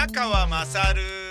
宮川勝。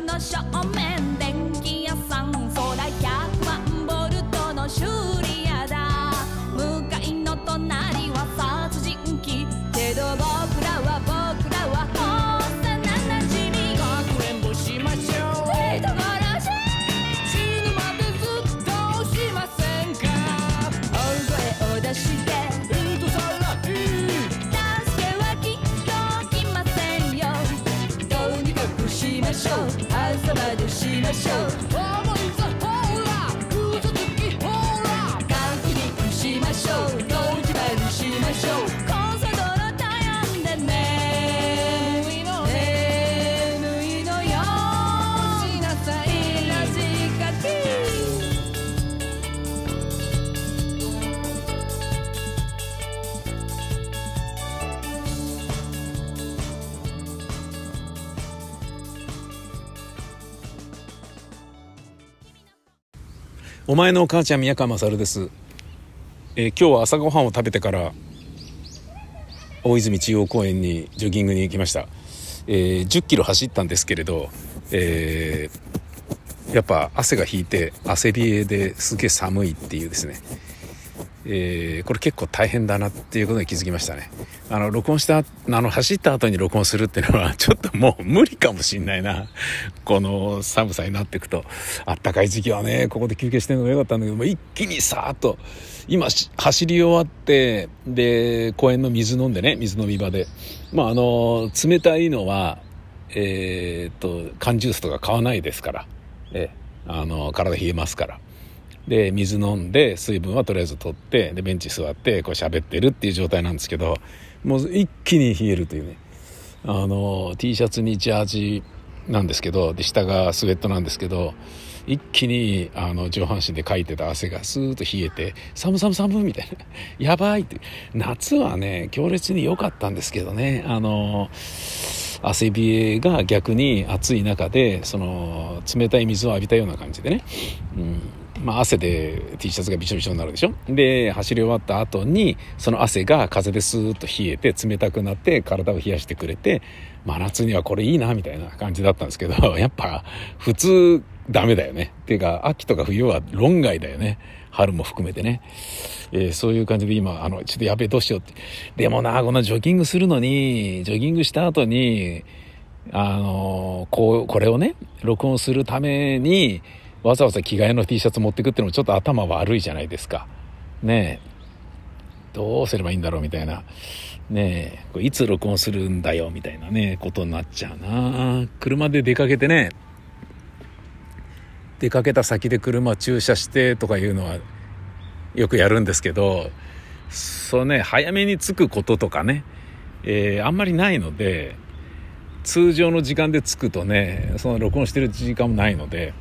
後ろの正お前のお母ちゃん宮川勝です、えー今日は朝ごはんを食べてから大泉中央公園にジョギングに行きました、えー10キロ走ったんですけれど、えーやっぱ汗が引いて汗冷えですげえ寒いっていうですね、えーこれ結構大変だなっていうことに気づきましたね。あの録音したあの走った後に録音するっていうのは ちょっともう無理かもしんないな。この寒さになっていくと。あったかい時期はねここで休憩してるのがよかったんだけども一気にさーっと今走り終わってで公園の水飲んでね水飲み場で。まああの冷たいのはえーっと缶ジュースとか買わないですから。ええ。あの体冷えますから。で水飲んで水分はとりあえず取ってでベンチ座ってこう喋ってるっていう状態なんですけどもう一気に冷えるというね。あの T シャツにジャージなんですけどで下がスウェットなんですけど一気にあの上半身でかいてた汗がスーッと冷えて寒寒寒みたいな。やばいって。夏はね強烈に良かったんですけどね。あの汗冷えが逆に暑い中でその冷たい水を浴びたような感じでね、うん。まあ、汗で T シャツがびしょびしょになるでしょ？で走り終わった後にその汗が風でスーッと冷えて冷たくなって体を冷やしてくれて真夏にはこれいいなみたいな感じだったんですけど やっぱ普通ダメだよね。っていうか秋とか冬は論外だよね。春も含めてね、えーそういう感じで今あのちょっとやべえどうしようって。でもなこんなジョギングするのにジョギングした後にあのこうこれをね録音するためにわざわざ着替えの T シャツ持ってくってのもちょっと頭悪いじゃないですか。ねえ。どうすればいいんだろうみたいな。ねえ。これいつ録音するんだよみたいなね。ことになっちゃうな。車で出かけてね。出かけた先で車駐車してとかいうのはよくやるんですけどそうね早めに着くこととかね、えーあんまりないので通常の時間で着くとねその録音してる時間もないので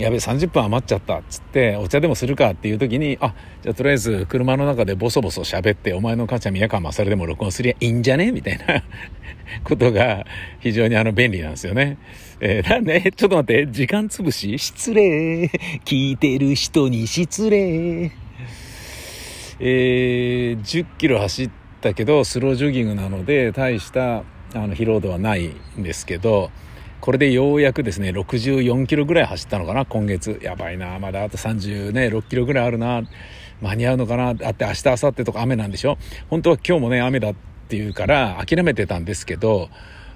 やべえ30分余っちゃったっつってお茶でもするかっていう時にあじゃあとりあえず車の中でボソボソ喋ってお前の母ちゃん宮川勝でも録音すりゃいいんじゃね？みたいな ことが非常にあの便利なんですよね。えーなんで、ちょっと待って、時間潰し？失礼。聞いてる人に失礼。えー10キロ走ったけど、スロージョギングなので、大したあの疲労度はないんですけど、これでようやくですね、64キロぐらい走ったのかな、今月。やばいな、まだあと30ね、6キロぐらいあるな。間に合うのかなだって明日、明後日とか雨なんでしょ？本当は今日もね、雨だっていうから諦めてたんですけど、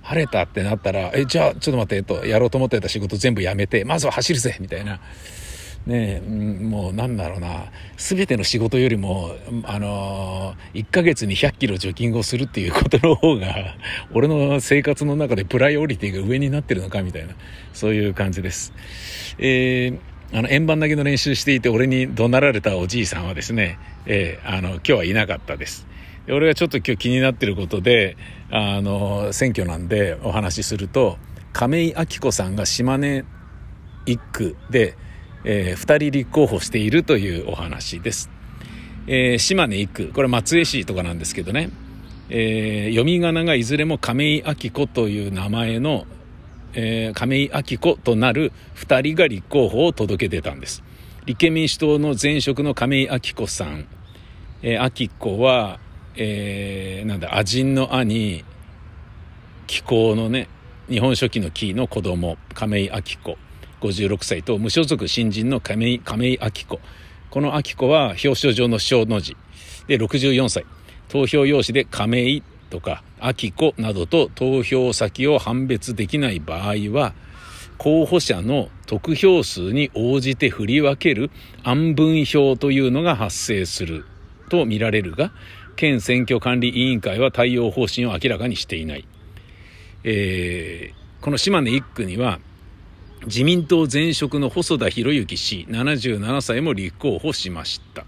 晴れたってなったら、え、じゃあちょっと待って、えっと、やろうと思ってた仕事全部やめて、まずは走るぜみたいな。ね、もうなんだろうな、すべての仕事よりも、あの、1ヶ月に100キロジョギングをするっていうことの方が、俺の生活の中でプライオリティが上になってるのかみたいな、そういう感じです。えーあの、円盤投げの練習していて、俺に怒鳴られたおじいさんはですね、えーあの、今日はいなかったです。俺がちょっと今日気になってることで、あの、選挙なんでお話しすると、亀井明子さんが島根一区で、えー、2人立候補しているというお話です。えー、島根一区、これ松江市とかなんですけどね、えー、読み仮名がいずれも亀井明子という名前の、えー、亀井明子となる2人が立候補を届け出たんです。立憲民主党の前職の亀井明子さん、えー、明子は、えー、なんだ、亜人の兄、気候のね、日本書紀の木の子供、亀井明子、56歳と、無所属新人の亀井、亀井明子。この明子は表彰状の小の字で64歳。投票用紙で亀井とか明子などと投票先を判別できない場合は、候補者の得票数に応じて振り分ける暗分票というのが発生すると見られるが、県選挙管理委員会は対応方針を明らかにしていない。えー、この島根1区には、自民党前職の細田博之氏77歳も立候補しました。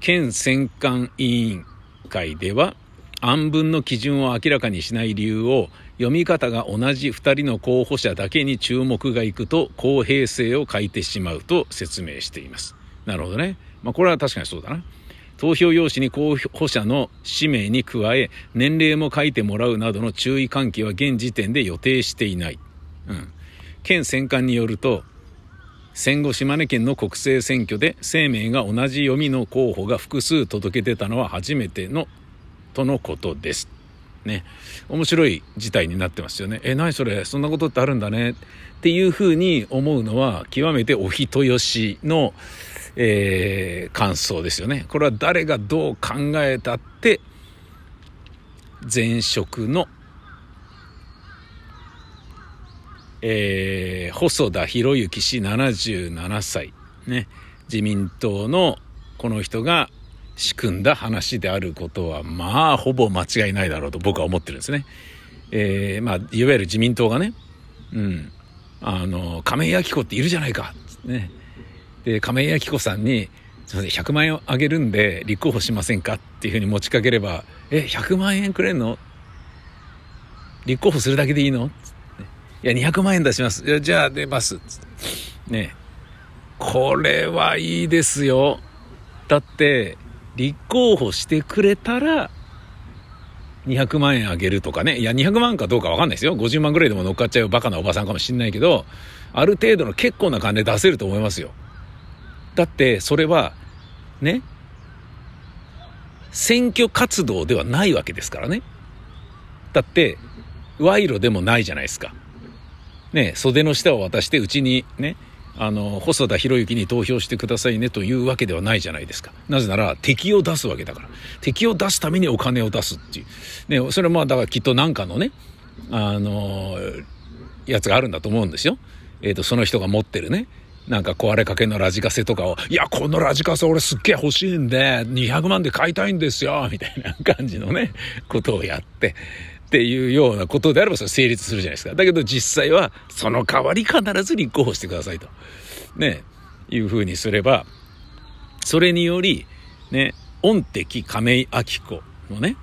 県選管委員会では、暗分の基準を明らかにしない理由を読み方が同じ2人の候補者だけに注目がいくと公平性を欠いてしまうと説明しています。なるほどね。まあこれは確かにそうだな。投票用紙に候補者の氏名に加え年齢も書いてもらうなどの注意喚起は現時点で予定していない、うん、県選管によると戦後島根県の国政選挙で生命が同じ読みの候補が複数届け出たのは初めてのとのことです。ね。面白い事態になってますよね。え、何それ？そんなことってあるんだね。っていうふうに思うのは、極めてお人よしの、えー、感想ですよね。これは誰がどう考えたって、前職の、えー、細田博之氏77歳。ね。自民党のこの人が仕組んだ話であることは、まあ、ほぼ間違いないだろうと僕は思ってるんですね。えー、まあ、いわゆる自民党がね、うん、あの、亀井明子っているじゃないか、ね。で、亀井明子さんに、すみません、100万円あげるんで立候補しませんかっていうふうに持ちかければ、え、100万円くれんの？立候補するだけでいいの？いや、200万円出します。じゃあ出ます。ね。これはいいですよ。だって、立候補してくれたら、200万円あげるとかね。いや、200万かどうかわかんないですよ。50万ぐらいでも乗っかっちゃうバカなおばさんかもしんないけど、ある程度の結構な金出せると思いますよ。だって、それは、ね、選挙活動ではないわけですからね。だって、賄賂でもないじゃないですか。ね、袖の下を渡して、うちにね、あの、細田博之に投票してくださいねというわけではないじゃないですか。なぜなら、敵を出すわけだから。敵を出すためにお金を出すっていう。ね、それはまあ、だからきっとなんかのね、あの、やつがあるんだと思うんですよ。えっ、ー、と、その人が持ってるね、なんか壊れかけのラジカセとかを、いや、このラジカセ俺すっげえ欲しいんで、200万で買いたいんですよ、みたいな感じのね、ことをやって、っていうようなことであればそれ成立するじゃないですか。だけど実際はその代わり必ず立候補してくださいと。ね、いうふうにすれば、それにより、ね、御敵亀井明子のね、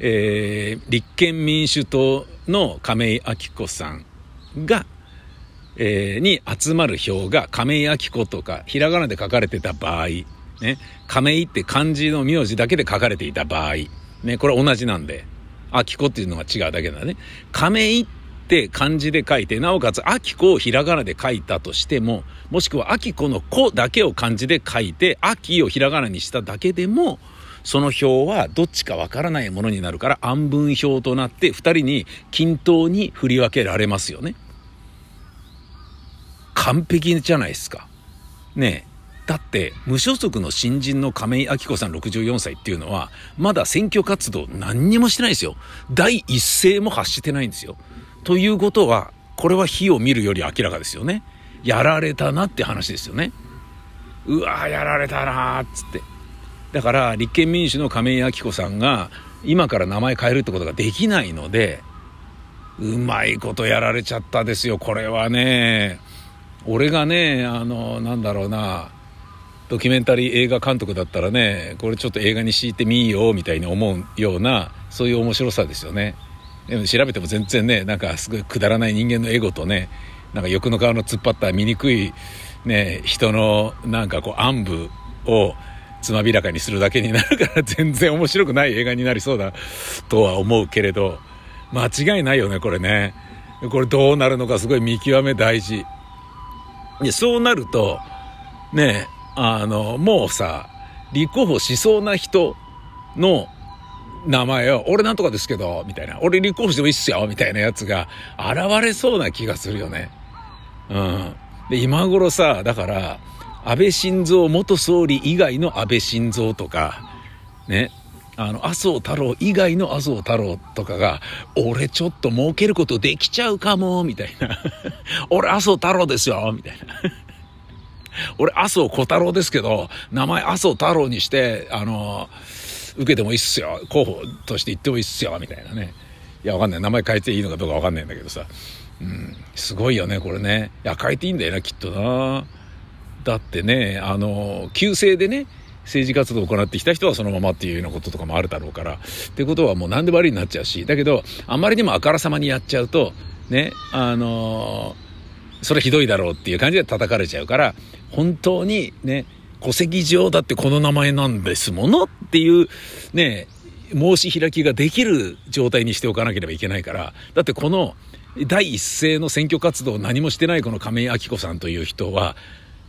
えー、立憲民主党の亀井明子さんが、えー、に集まる票が亀井明子とかひらがなで書かれてた場合、ね、亀井って漢字の名字だけで書かれていた場合、ね、これ同じなんで、秋子っていうのが違うだけだね。亀井って漢字で書いて、なおかつ秋子をひらがなで書いたとしても、もしくは秋子の子だけを漢字で書いて、秋をひらがなにしただけでも、その表はどっちかわからないものになるから暗分表となって二人に均等に振り分けられますよね。完璧じゃないですか。ねえ。だって無所属の新人の亀井明子さん64歳っていうのはまだ選挙活動何にもしてないですよ。第一声も発してないんですよ。ということはこれは火を見るより明らかですよね。やられたなって話ですよね。うわやられたなっつって。だから立憲民主の亀井明子さんが今から名前変えるってことができないのでうまいことやられちゃったですよこれはね。俺がねあのなんだろうな。ドキュメンタリー映画監督だったらねこれちょっと映画に敷いてみようみたいに思うようなそういう面白さですよね。でも調べても全然ねなんかすごいくだらない人間のエゴとねなんか欲の顔の突っ張った醜いね人のなんかこう暗部をつまびらかにするだけになるから全然面白くない映画になりそうだとは思うけれど間違いないよねこれね。これどうなるのかすごい見極め大事。でそうなるとねえあのもうさ立候補しそうな人の名前を、俺なんとかですけど、みたいな。俺立候補してもいいっすよ、みたいなやつが現れそうな気がするよね。うん。で、今頃さ、だから、安倍晋三元総理以外の安倍晋三とか、ね、あの、麻生太郎以外の麻生太郎とかが、俺ちょっと儲けることできちゃうかも、みたいな。俺麻生太郎ですよ、みたいな。俺麻生小太郎ですけど、名前麻生太郎にして、あの、受けてもいいっすよ。候補として言ってもいいっすよ、みたいなね。いや、わかんない。名前変えていいのかどうかわかんないんだけどさ。うん、すごいよね、これね。いや、変えていいんだよな、きっとな。だってね、あの、旧姓でね、政治活動を行ってきた人はそのままっていうようなこととかもあるだろうから。ってことはもう何でもありになっちゃうし。だけど、あんまりにもあからさまにやっちゃうと、ね、あのそれひどいだろうっていう感じで叩かれちゃうから、本当にね、戸籍上だってこの名前なんですものっていうね、申し開きができる状態にしておかなければいけないから、だってこの第一声の選挙活動を何もしてないこの亀井明子さんという人は、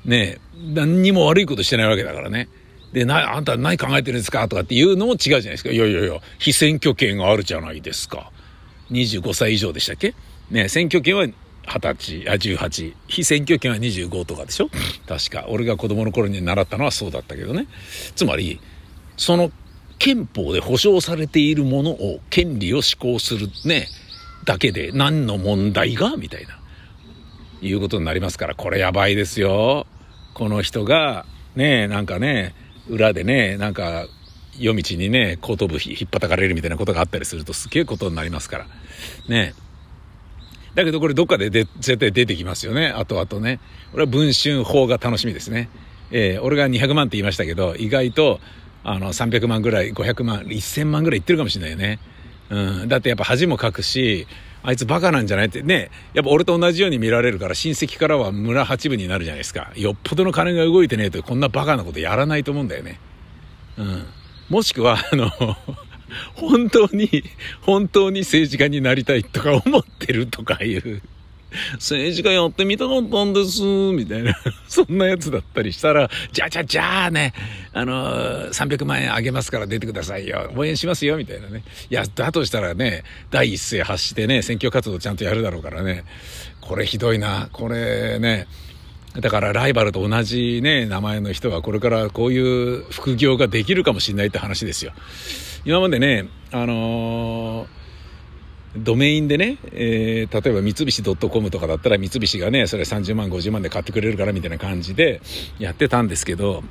ね、何にも悪いことしてないわけだからね。で、な、あんた何考えてるんですかとかっていうのも違うじゃないですか。いやいやいや、被選挙権があるじゃないですか。25歳以上でしたっけ？ね、選挙権は20歳、あ、18。非選挙権は25とかでしょ？確か。俺が子供の頃に習ったのはそうだったけどね。つまり、その憲法で保障されているものを、権利を施行するね、だけで何の問題が？みたいな、いうことになりますから、これやばいですよ。この人が、ね、なんかね、裏でね、なんか、夜道にね、後頭部ひ引っ叩かれるみたいなことがあったりするとすげえことになりますから。ね。だけどこれどっかでで絶対出てきますよね。後々ね。俺は文春法が楽しみですね。えー俺が200万って言いましたけど、意外と、あの、300万ぐらい、500万、1000万ぐらいいってるかもしれないよね。うん。だってやっぱ恥もかくし、あいつバカなんじゃないってね、やっぱ俺と同じように見られるから親戚からは村八分になるじゃないですか。よっぽどの金が動いてねえとこんなバカなことやらないと思うんだよね。うん。もしくは、あの、本当に、本当に政治家になりたいとか思ってるとかいう、政治家やってみたかったんです、みたいな、そんなやつだったりしたら、じゃあじゃあじゃあね、あの、300万円あげますから出てくださいよ、応援しますよ、みたいなね。いや、だとしたらね、第一声発してね、選挙活動ちゃんとやるだろうからね、これひどいな、これね、だからライバルと同じね、名前の人はこれからこういう副業ができるかもしれないって話ですよ。今までね、あのードメインでね、えー例えば三菱 .com とかだったら三菱がね、それ30万、50万で買ってくれるからみたいな感じでやってたんですけど、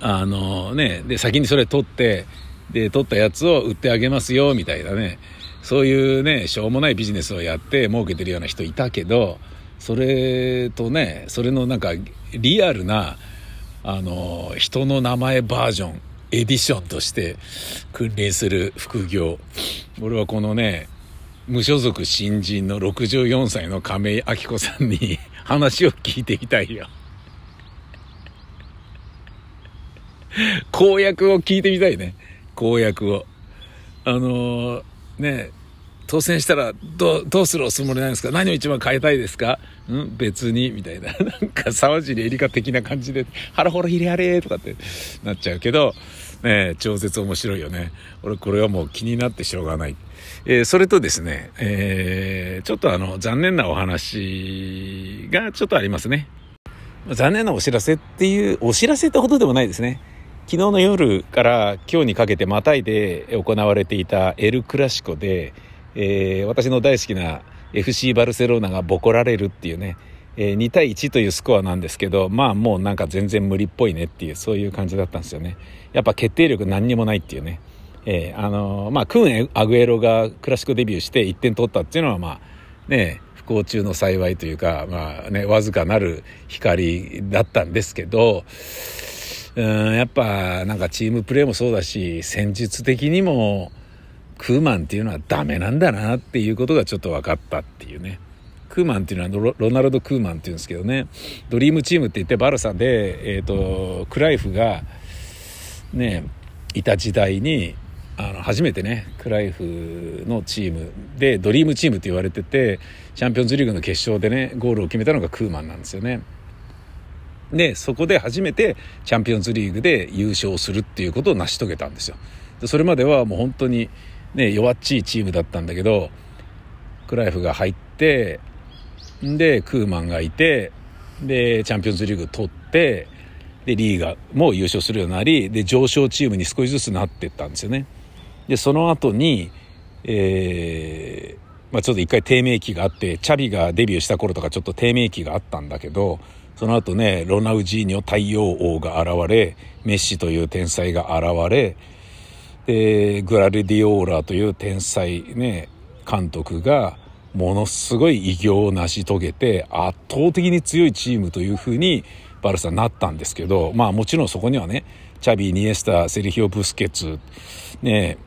あのね、で、先にそれ取って、で、取ったやつを売ってあげますよ、みたいなね、そういうね、しょうもないビジネスをやって儲けてるような人いたけど、それとね、それのなんかリアルな、あの、人の名前バージョン、エディションとして君臨する副業。俺はこのね、無所属新人の64歳の亀井明子さんに話を聞いてみたいよ。公約を聞いてみたいね。公約を。あのーね、当選したらど、どうするおつもりなんですか？何を一番変えたいですか？ん？別に？みたいな。なんか沢尻エリカ的な感じで、腹ほろひれやれとかってなっちゃうけど、ね超絶面白いよね。俺これはもう気になってしょうがない。えーそれとですね、えーちょっとあの、残念なお話がちょっとありますね。残念なお知らせっていう、お知らせってほどでもないですね。昨日の夜から今日にかけてまたいで行われていたエル・クラシコで、えー私の大好きな FC バルセロナがボコられるっていうね、えー2対1というスコアなんですけど、まあもうなんか全然無理っぽいねっていう、そういう感じだったんですよね。やっぱ決定力何にもないっていうね。えーあのーまあ、クーン・アグエロがクラシコデビューして1点取ったっていうのはまあ、ね、不幸中の幸いというか、まあね、わずかなる光だったんですけど、うんやっぱなんかチームプレーもそうだし戦術的にもクーマンっていうのはダメなんだなっていうことがちょっと分かったっていうねクーマンっていうのはロナルド・クーマンっていうんですけどねドリームチームって言ってバルサで、えーと、クライフがねいた時代にあの初めてねクライフのチームでドリームチームって言われててチャンピオンズリーグの決勝でねゴールを決めたのがクーマンなんですよね。でそこで初めてチャンピオンズリーグで優勝するっていうことを成し遂げたんですよ。それまではもう本当に、ね、弱っちいチームだったんだけどクライフが入ってでクーマンがいてでチャンピオンズリーグ取ってでリーガも優勝するようになりで上昇チームに少しずつなっていったんですよね。でその後に、えーまあ、ちょっと一回低迷期があってチャビがデビューした頃とかちょっと低迷期があったんだけどその後ねロナウジーニョ太陽王が現れメッシという天才が現れでグラルディオーラという天才ね監督がものすごい偉業を成し遂げて圧倒的に強いチームというふうにバルサになったんですけどまあもちろんそこにはねチャビーニエスタセルヒオ・ブスケツね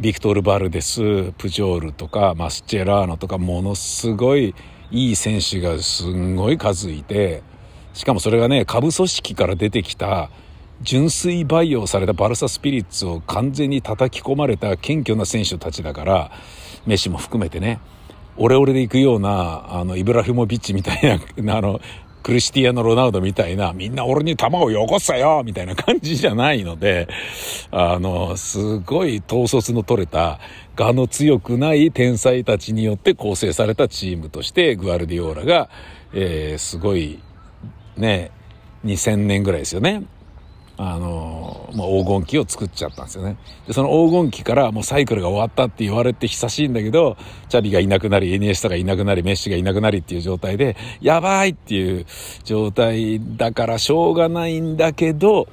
ビクトル・バルデスプジョールとかマスチェラーノとかものすごいいい選手がすんごい数いてしかもそれがね下部組織から出てきた純粋培養されたバルサスピリッツを完全に叩き込まれた謙虚な選手たちだからメッシも含めてねオレオレで行くようなあのイブラヒモビッチみたいな あのクリスティアーノ・ロナウドみたいな、みんな俺に球をよこせよみたいな感じじゃないので、あの、すごい統率の取れた、我の強くない天才たちによって構成されたチームとして、グアルディオーラが、えー、すごい、ね、2000年ぐらいですよね。あの、まあ、黄金期を作っちゃったんですよね。で、その黄金期からもうサイクルが終わったって言われて久しいんだけど、チャビがいなくなり、エニエスタがいなくなり、メッシがいなくなりっていう状態で、やばいっていう状態だからしょうがないんだけど、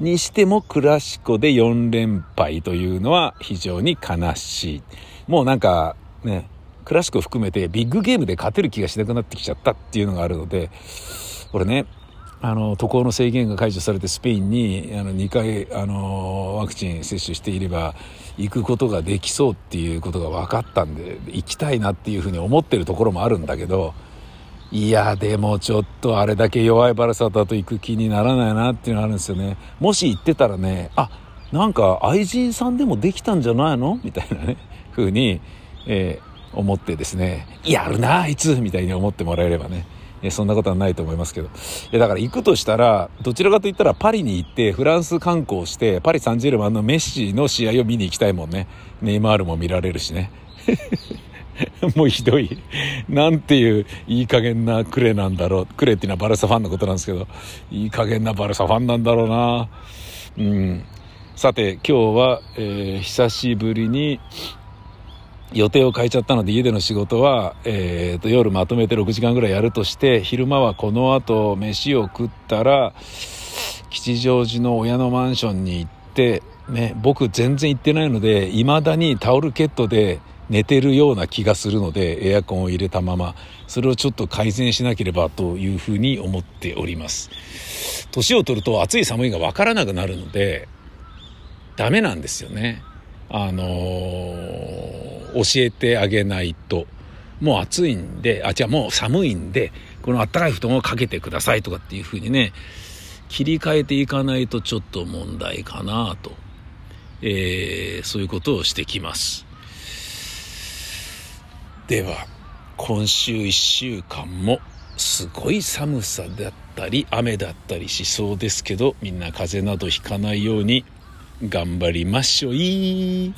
にしてもクラシコで4連敗というのは非常に悲しい。もうなんかね、クラシコ含めてビッグゲームで勝てる気がしなくなってきちゃったっていうのがあるので、これね、あの渡航の制限が解除されてスペインにあの2回あのワクチン接種していれば行くことができそうっていうことが分かったんで行きたいなっていうふうに思ってるところもあるんだけどいやでもちょっとあれだけ弱いバルサだと行く気にならないなっていうのがあるんですよね。もし行ってたらねあなんか愛人さんでもできたんじゃないの？みたいなね風に、えー、思ってですねやるなあいつ！みたいに思ってもらえればね。えそんなことはないと思いますけど。いや、だから行くとしたら、どちらかといったらパリに行って、フランス観光して、パリ・サンジェルマンのメッシの試合を見に行きたいもんね。ネイマールも見られるしね。もうひどい。なんていういい加減なクレなんだろう。クレっていうのはバルサファンのことなんですけど、いい加減なバルサファンなんだろうな。うん。さて、今日は、えー、久しぶりに、予定を変えちゃったので家での仕事は、えー、と夜まとめて6時間ぐらいやるとして昼間はこの後飯を食ったら吉祥寺の親のマンションに行って、ね、僕全然行ってないので未だにタオルケットで寝てるような気がするのでエアコンを入れたまま。それをちょっと改善しなければというふうに思っております。年を取ると暑い寒いが分からなくなるのでダメなんですよね。あのー、教えてあげないと。もう暑いんであ違うもう寒いんでこのあったかい布団をかけてくださいとかっていうふうにね切り替えていかないとちょっと問題かなと、えー、そういうことをしてきます。では今週1週間もすごい寒さだったり雨だったりしそうですけどみんな風邪などひかないように頑張りましょい。